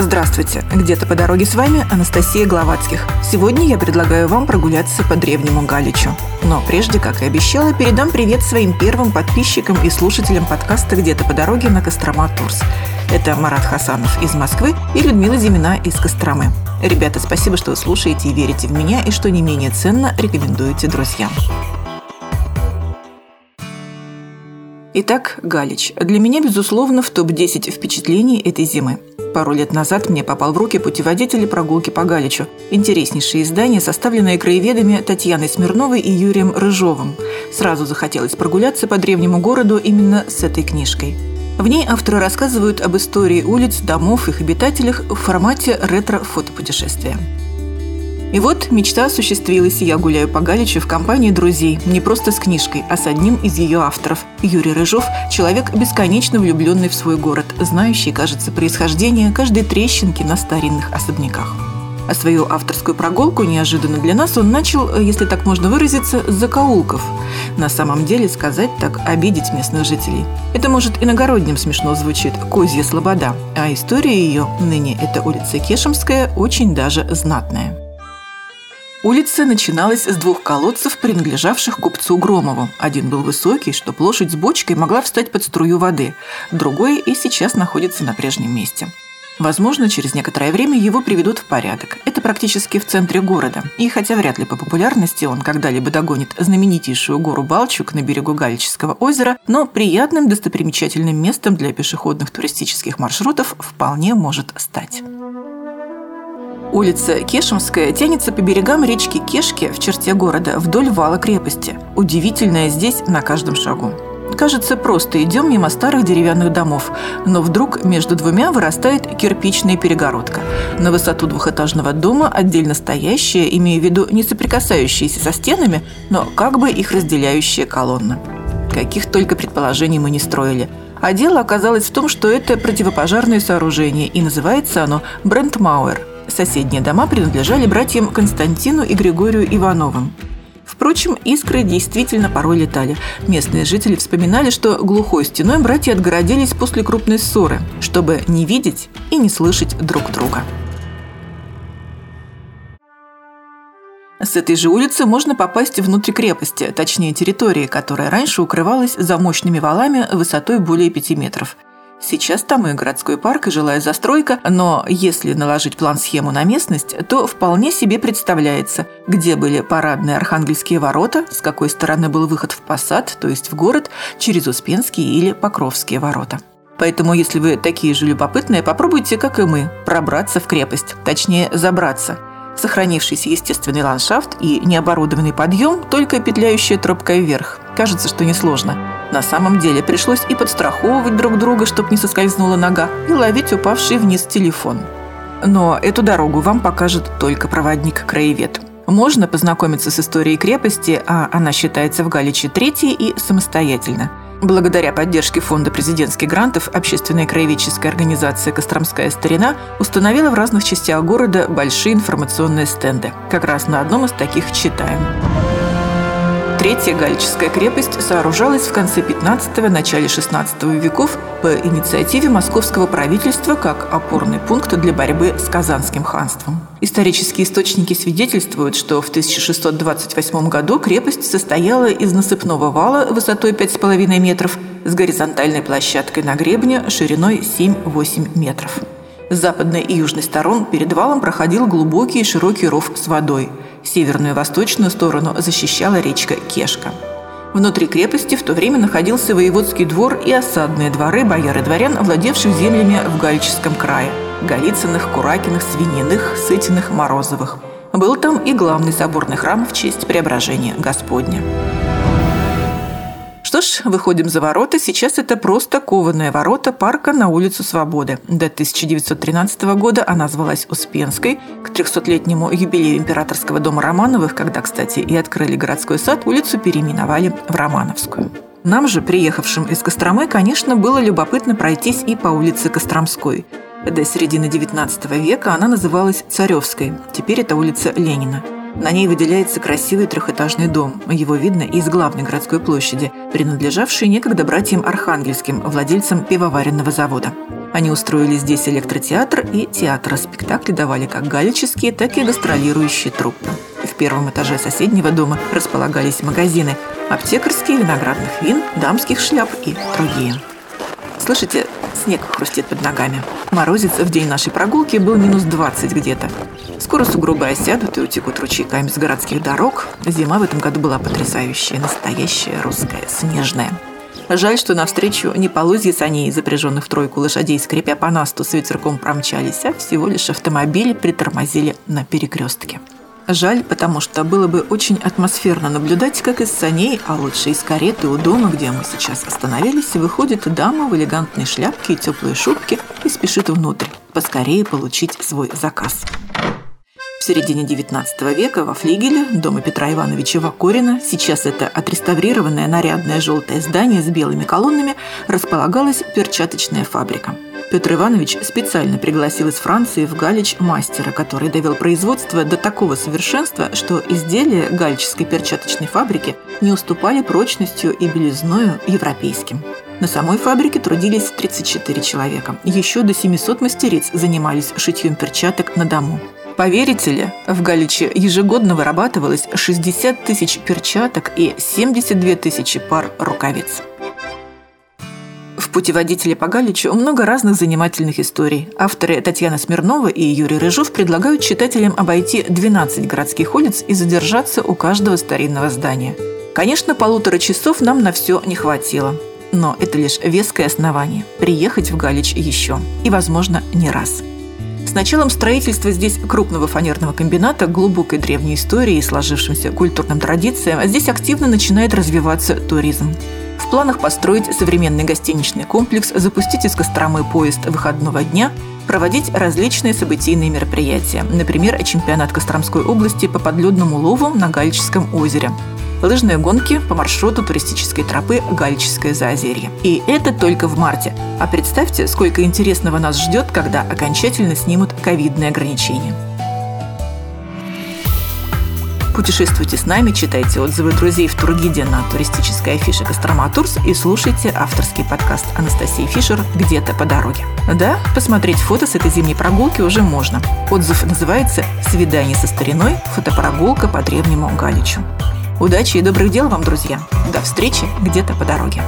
Здравствуйте! Где-то по дороге с вами Анастасия Гловацких. Сегодня я предлагаю вам прогуляться по древнему Галичу. Но прежде, как и обещала, передам привет своим первым подписчикам и слушателям подкаста «Где-то по дороге» на Кострома Турс. Это Марат Хасанов из Москвы и Людмила Зимина из Костромы. Ребята, спасибо, что вы слушаете и верите в меня, и что не менее ценно, рекомендуете друзьям. Итак, Галич. Для меня, безусловно, в топ-10 впечатлений этой зимы. Пару лет назад мне попал в руки путеводитель прогулки по Галичу. Интереснейшее издание, составленное краеведами Татьяной Смирновой и Юрием Рыжовым. Сразу захотелось прогуляться по древнему городу именно с этой книжкой. В ней авторы рассказывают об истории улиц, домов, их обитателях в формате ретро-фотопутешествия. И вот мечта осуществилась, и я гуляю по Галичу в компании друзей, не просто с книжкой, а с одним из ее авторов. Юрий Рыжов – человек, бесконечно влюбленный в свой город, знающий, кажется, происхождение каждой трещинки на старинных особняках. А свою авторскую прогулку неожиданно для нас он начал, если так можно выразиться, с закоулков. На самом деле сказать так – обидеть местных жителей. Это, может, иногородним смешно звучит – Козья Слобода, а история ее, ныне это улица Кешемская, очень даже знатная. Улица начиналась с двух колодцев, принадлежавших купцу Громову. Один был высокий, что лошадь с бочкой могла встать под струю воды. Другой и сейчас находится на прежнем месте. Возможно, через некоторое время его приведут в порядок. Это практически в центре города. И хотя вряд ли по популярности он когда-либо догонит знаменитейшую гору Балчук на берегу Галического озера, но приятным достопримечательным местом для пешеходных туристических маршрутов вполне может стать. Улица Кешемская тянется по берегам речки Кешки в черте города вдоль вала крепости. Удивительное здесь на каждом шагу. Кажется, просто идем мимо старых деревянных домов, но вдруг между двумя вырастает кирпичная перегородка. На высоту двухэтажного дома отдельно стоящая, имея в виду не соприкасающиеся со стенами, но как бы их разделяющая колонна. Каких только предположений мы не строили. А дело оказалось в том, что это противопожарное сооружение, и называется оно Брентмауэр – Соседние дома принадлежали братьям Константину и Григорию Ивановым. Впрочем, искры действительно порой летали. Местные жители вспоминали, что глухой стеной братья отгородились после крупной ссоры, чтобы не видеть и не слышать друг друга. С этой же улицы можно попасть внутрь крепости, точнее территории, которая раньше укрывалась за мощными валами высотой более 5 метров – Сейчас там и городской парк, и жилая застройка, но если наложить план-схему на местность, то вполне себе представляется, где были парадные Архангельские ворота, с какой стороны был выход в посад, то есть в город, через Успенские или Покровские ворота. Поэтому, если вы такие же любопытные, попробуйте, как и мы, пробраться в крепость, точнее, забраться. Сохранившийся естественный ландшафт и необорудованный подъем, только петляющая тропка вверх. Кажется, что несложно. На самом деле пришлось и подстраховывать друг друга, чтобы не соскользнула нога, и ловить упавший вниз телефон. Но эту дорогу вам покажет только проводник-краевед. Можно познакомиться с историей крепости, а она считается в Галиче третьей и самостоятельно. Благодаря поддержке Фонда президентских грантов общественная краеведческая организация «Костромская старина» установила в разных частях города большие информационные стенды. Как раз на одном из таких читаем. Третья Галическая крепость сооружалась в конце 15-го, начале 16 веков по инициативе московского правительства как опорный пункт для борьбы с Казанским ханством. Исторические источники свидетельствуют, что в 1628 году крепость состояла из насыпного вала высотой 5,5 метров с горизонтальной площадкой на гребне шириной 7-8 метров. С западной и южной сторон перед валом проходил глубокий и широкий ров с водой. Северную и восточную сторону защищала речка Кешка. Внутри крепости в то время находился воеводский двор и осадные дворы бояр и дворян, владевших землями в Галическом крае – Голицыных, Куракиных, Свининых, Сытиных, Морозовых. Был там и главный соборный храм в честь преображения Господня. Что ж, выходим за ворота. Сейчас это просто кованые ворота парка на улицу Свободы. До 1913 года она звалась Успенской. К 300-летнему юбилею императорского дома Романовых, когда, кстати, и открыли городской сад, улицу переименовали в Романовскую. Нам же, приехавшим из Костромы, конечно, было любопытно пройтись и по улице Костромской. До середины XIX века она называлась Царевской, теперь это улица Ленина. На ней выделяется красивый трехэтажный дом. Его видно из главной городской площади, принадлежавшей некогда братьям Архангельским, владельцам пивоваренного завода. Они устроили здесь электротеатр и театр. Спектакли давали как галические, так и гастролирующие труппы. В первом этаже соседнего дома располагались магазины – аптекарские, виноградных вин, дамских шляп и другие. Слышите, снег хрустит под ногами. Морозец в день нашей прогулки был минус 20 где-то. Скоро сугробы осядут и утекут ручейками с городских дорог. Зима в этом году была потрясающая, настоящая русская, снежная. Жаль, что навстречу не полозья саней, запряженных в тройку лошадей, скрипя по насту, с ветерком промчались, а всего лишь автомобили притормозили на перекрестке. Жаль, потому что было бы очень атмосферно наблюдать, как из саней, а лучше из кареты у дома, где мы сейчас остановились, выходит дама в элегантной шляпке и теплой шубке и спешит внутрь, поскорее получить свой заказ. В середине XIX века во флигеле дома Петра Ивановича Вакорина, сейчас это отреставрированное нарядное желтое здание с белыми колоннами, располагалась перчаточная фабрика. Петр Иванович специально пригласил из Франции в Галич мастера, который довел производство до такого совершенства, что изделия галической перчаточной фабрики не уступали прочностью и белизною европейским. На самой фабрике трудились 34 человека. Еще до 700 мастериц занимались шитьем перчаток на дому. Поверите ли, в Галиче ежегодно вырабатывалось 60 тысяч перчаток и 72 тысячи пар рукавиц. В путеводителе по Галичу много разных занимательных историй. Авторы Татьяна Смирнова и Юрий Рыжов предлагают читателям обойти 12 городских улиц и задержаться у каждого старинного здания. Конечно, полутора часов нам на все не хватило. Но это лишь веское основание – приехать в Галич еще. И, возможно, не раз. С началом строительства здесь крупного фанерного комбината, глубокой древней истории и сложившимся культурным традициям, здесь активно начинает развиваться туризм. В планах построить современный гостиничный комплекс, запустить из Костромы поезд выходного дня, проводить различные событийные мероприятия, например, чемпионат Костромской области по подледному лову на Галическом озере – лыжные гонки по маршруту туристической тропы Галическое заозерье. И это только в марте. А представьте, сколько интересного нас ждет, когда окончательно снимут ковидные ограничения. Путешествуйте с нами, читайте отзывы друзей в Тургиде на туристической афише Кострома Турс и слушайте авторский подкаст Анастасии Фишер «Где-то по дороге». Да, посмотреть фото с этой зимней прогулки уже можно. Отзыв называется «Свидание со стариной. Фотопрогулка по древнему Галичу». Удачи и добрых дел вам, друзья. До встречи где-то по дороге.